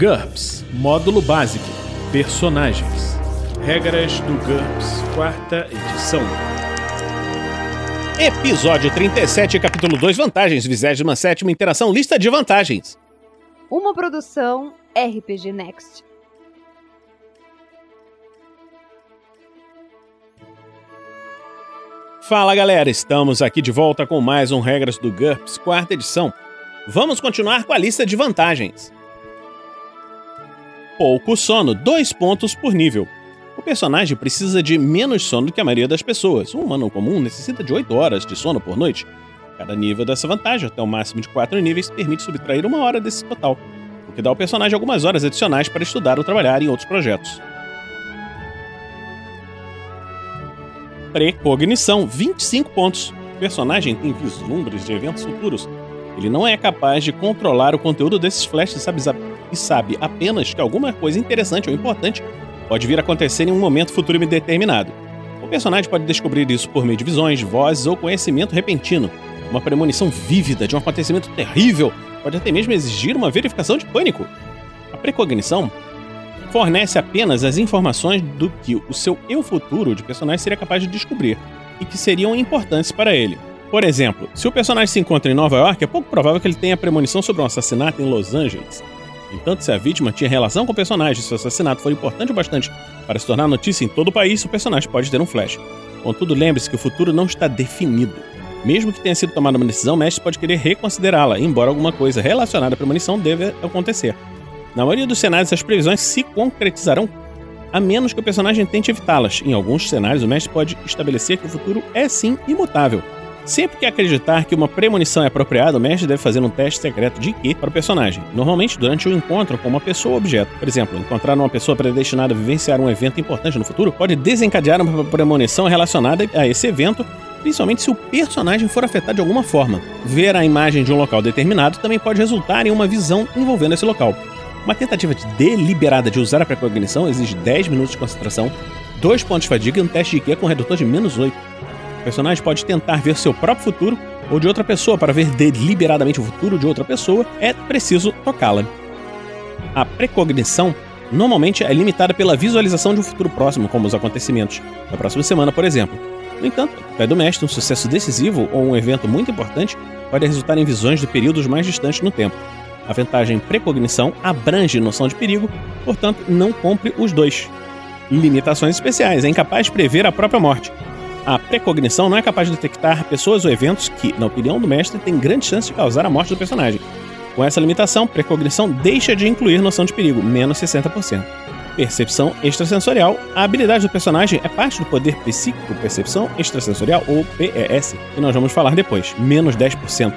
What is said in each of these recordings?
GURPS Módulo Básico Personagens Regras do GURPS, quarta edição. Episódio 37, capítulo 2, vantagens, 27 interação, lista de vantagens. Uma produção RPG Next. Fala galera, estamos aqui de volta com mais um Regras do GURPS, quarta edição. Vamos continuar com a lista de vantagens. Pouco sono, dois pontos por nível. O personagem precisa de menos sono do que a maioria das pessoas. Um humano comum necessita de 8 horas de sono por noite. Cada nível dessa vantagem, até o máximo de 4 níveis, permite subtrair uma hora desse total, o que dá ao personagem algumas horas adicionais para estudar ou trabalhar em outros projetos. Precognição, 25 pontos. O personagem tem vislumbres de eventos futuros. Ele não é capaz de controlar o conteúdo desses flashes e sabe, apenas que alguma coisa interessante ou importante pode vir a acontecer em um momento futuro indeterminado. O personagem pode descobrir isso por meio de visões, vozes ou conhecimento repentino. Uma premonição vívida de um acontecimento terrível pode até mesmo exigir uma verificação de pânico. A precognição fornece apenas as informações do que o seu eu futuro de personagem seria capaz de descobrir e que seriam importantes para ele. Por exemplo, se o personagem se encontra em Nova York, é pouco provável que ele tenha premonição sobre um assassinato em Los Angeles. Entanto, se a vítima tinha relação com o personagem e seu assassinato for importante o bastante para se tornar notícia em todo o país, o personagem pode ter um flash. Contudo, lembre-se que o futuro não está definido. Mesmo que tenha sido tomada uma decisão, o mestre pode querer reconsiderá-la, embora alguma coisa relacionada à premonição deva acontecer. Na maioria dos cenários, essas previsões se concretizarão a menos que o personagem tente evitá-las. Em alguns cenários, o mestre pode estabelecer que o futuro é sim imutável, Sempre que acreditar que uma premonição é apropriada, o mestre deve fazer um teste secreto de IQ para o personagem, normalmente durante o encontro com uma pessoa ou objeto. Por exemplo, encontrar uma pessoa predestinada a vivenciar um evento importante no futuro pode desencadear uma premonição relacionada a esse evento, principalmente se o personagem for afetado de alguma forma. Ver a imagem de um local determinado também pode resultar em uma visão envolvendo esse local. Uma tentativa deliberada de usar a precognição exige 10 minutos de concentração, 2 pontos de fadiga e um teste de IQ com redutor de menos 8. O personagem pode tentar ver seu próprio futuro ou de outra pessoa para ver deliberadamente o futuro de outra pessoa, é preciso tocá-la. A precognição normalmente é limitada pela visualização de um futuro próximo, como os acontecimentos da próxima semana, por exemplo. No entanto, pé do mestre, um sucesso decisivo ou um evento muito importante pode resultar em visões de períodos mais distantes no tempo. A vantagem precognição abrange noção de perigo, portanto, não compre os dois. Limitações especiais, é incapaz de prever a própria morte, a precognição não é capaz de detectar pessoas ou eventos que, na opinião do mestre, têm grande chance de causar a morte do personagem. Com essa limitação, precognição deixa de incluir noção de perigo, menos 60%. Percepção extrasensorial. A habilidade do personagem é parte do poder psíquico Percepção Extrasensorial, ou PES, que nós vamos falar depois, menos 10%.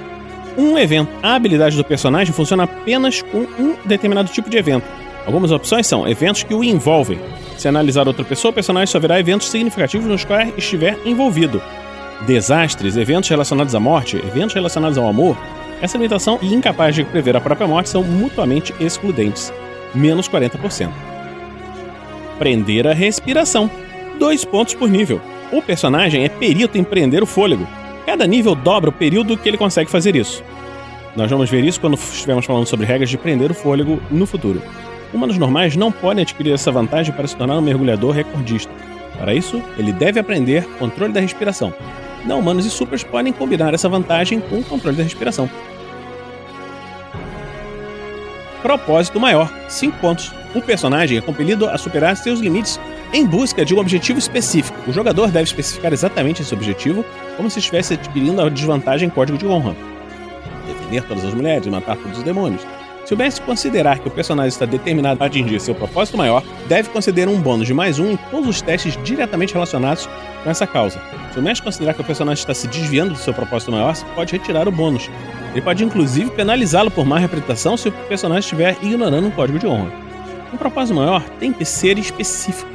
Um evento. A habilidade do personagem funciona apenas com um determinado tipo de evento. Algumas opções são eventos que o envolvem, se analisar outra pessoa, o personagem só verá eventos significativos nos quais estiver envolvido. Desastres, eventos relacionados à morte, eventos relacionados ao amor. Essa limitação e incapaz de prever a própria morte são mutuamente excludentes. Menos 40%. Prender a respiração. Dois pontos por nível. O personagem é perito em prender o fôlego. Cada nível dobra o período que ele consegue fazer isso. Nós vamos ver isso quando estivermos falando sobre regras de prender o fôlego no futuro. Humanos normais não podem adquirir essa vantagem para se tornar um mergulhador recordista. Para isso, ele deve aprender controle da respiração. Não humanos e supers podem combinar essa vantagem com o controle da respiração. Propósito maior: 5 pontos. O personagem é compelido a superar seus limites em busca de um objetivo específico. O jogador deve especificar exatamente esse objetivo, como se estivesse adquirindo a desvantagem código de honra. Defender todas as mulheres, matar todos os demônios, se o mestre considerar que o personagem está determinado a atingir seu propósito maior, deve conceder um bônus de mais um em todos os testes diretamente relacionados com essa causa. Se o mestre considerar que o personagem está se desviando do seu propósito maior, pode retirar o bônus. Ele pode inclusive penalizá-lo por má reputação se o personagem estiver ignorando um código de honra. Um propósito maior tem que ser específico.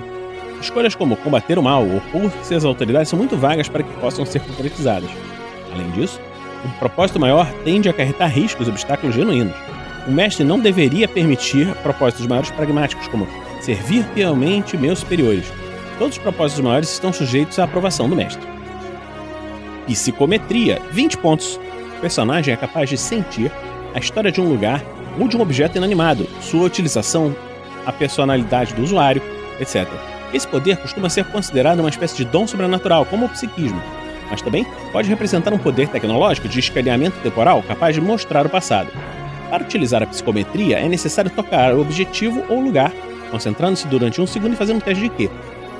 Escolhas como combater o mal ou por-se as autoridades são muito vagas para que possam ser concretizadas. Além disso, um propósito maior tende a acarretar riscos e obstáculos genuínos o mestre não deveria permitir propósitos maiores pragmáticos, como servir fielmente meus superiores. Todos os propósitos maiores estão sujeitos à aprovação do mestre. Psicometria: 20 pontos. O personagem é capaz de sentir a história de um lugar ou de um objeto inanimado, sua utilização, a personalidade do usuário, etc. Esse poder costuma ser considerado uma espécie de dom sobrenatural, como o psiquismo, mas também pode representar um poder tecnológico de escaneamento temporal capaz de mostrar o passado. Para utilizar a psicometria, é necessário tocar o objetivo ou lugar, concentrando-se durante um segundo e fazendo um teste de Q.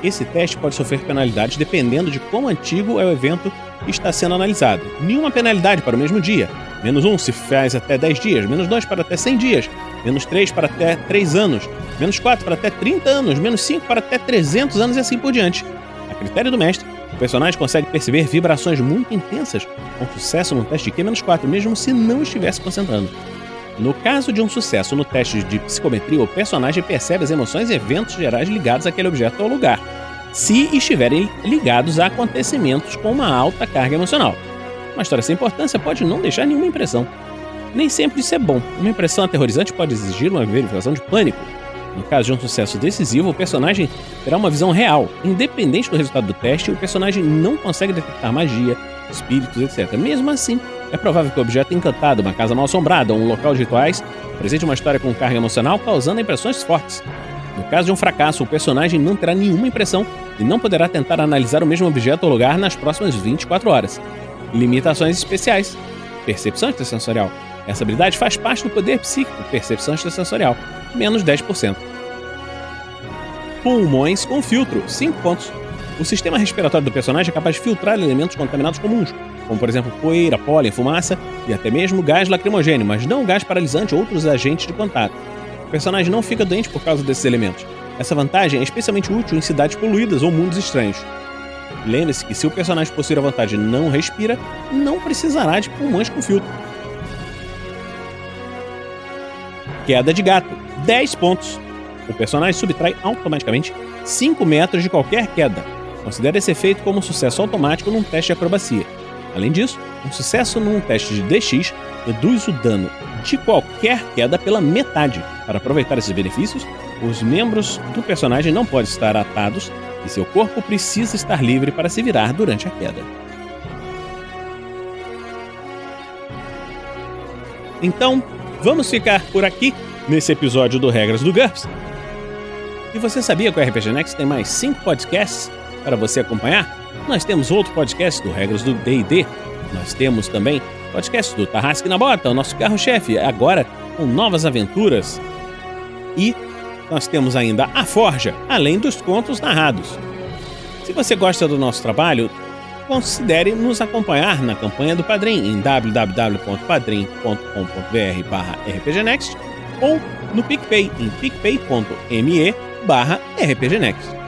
Esse teste pode sofrer penalidades dependendo de quão antigo é o evento que está sendo analisado. Nenhuma penalidade para o mesmo dia. Menos 1 se faz até 10 dias, menos 2 para até 100 dias, menos 3 para até 3 anos, menos 4 para até 30 anos, menos 5 para até 300 anos e assim por diante. A critério do mestre, o personagem consegue perceber vibrações muito intensas com sucesso no teste de Q-4, mesmo se não estivesse concentrando. No caso de um sucesso no teste de psicometria, o personagem percebe as emoções e eventos gerais ligados àquele objeto ou lugar, se estiverem ligados a acontecimentos com uma alta carga emocional. Uma história sem importância pode não deixar nenhuma impressão. Nem sempre isso é bom. Uma impressão aterrorizante pode exigir uma verificação de pânico. No caso de um sucesso decisivo, o personagem terá uma visão real. Independente do resultado do teste, o personagem não consegue detectar magia, espíritos, etc. Mesmo assim, é provável que o objeto encantado, uma casa mal assombrada ou um local de rituais apresente uma história com carga emocional, causando impressões fortes. No caso de um fracasso, o personagem não terá nenhuma impressão e não poderá tentar analisar o mesmo objeto ou lugar nas próximas 24 horas. Limitações especiais. Percepção extrasensorial. Essa habilidade faz parte do poder psíquico, percepção extrasensorial, menos 10%. Pulmões com filtro, 5 pontos. O sistema respiratório do personagem é capaz de filtrar elementos contaminados comuns, como por exemplo poeira, pólen, fumaça e até mesmo gás lacrimogêneo, mas não gás paralisante ou outros agentes de contato. O personagem não fica doente por causa desses elementos. Essa vantagem é especialmente útil em cidades poluídas ou mundos estranhos. Lembre-se que se o personagem possuir a vantagem não respira, não precisará de pulmões com filtro. Queda de gato, 10 pontos. O personagem subtrai automaticamente 5 metros de qualquer queda. Considere esse efeito como um sucesso automático num teste de acrobacia. Além disso, um sucesso num teste de DX reduz o dano de qualquer queda pela metade. Para aproveitar esses benefícios, os membros do personagem não podem estar atados e seu corpo precisa estar livre para se virar durante a queda. Então, vamos ficar por aqui nesse episódio do Regras do GURPS. E você sabia que o RPG Next tem mais 5 podcasts para você acompanhar? Nós temos outro podcast do Regras do D&D. Nós temos também podcast do Tarrasque na Bota, o nosso carro-chefe, agora com novas aventuras. E nós temos ainda a Forja, além dos contos narrados. Se você gosta do nosso trabalho, considere nos acompanhar na campanha do Padrim em www.padrim.com.br rpgnext ou no PicPay em picpay.me rpgnext.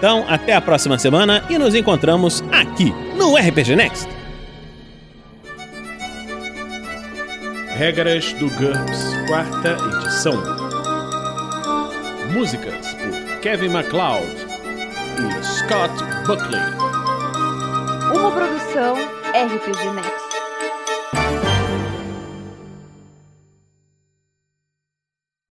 Então, até a próxima semana e nos encontramos aqui no RPG Next. Regras do GURPS, quarta edição. Músicas por Kevin MacLeod e Scott Buckley. Uma produção RPG Next.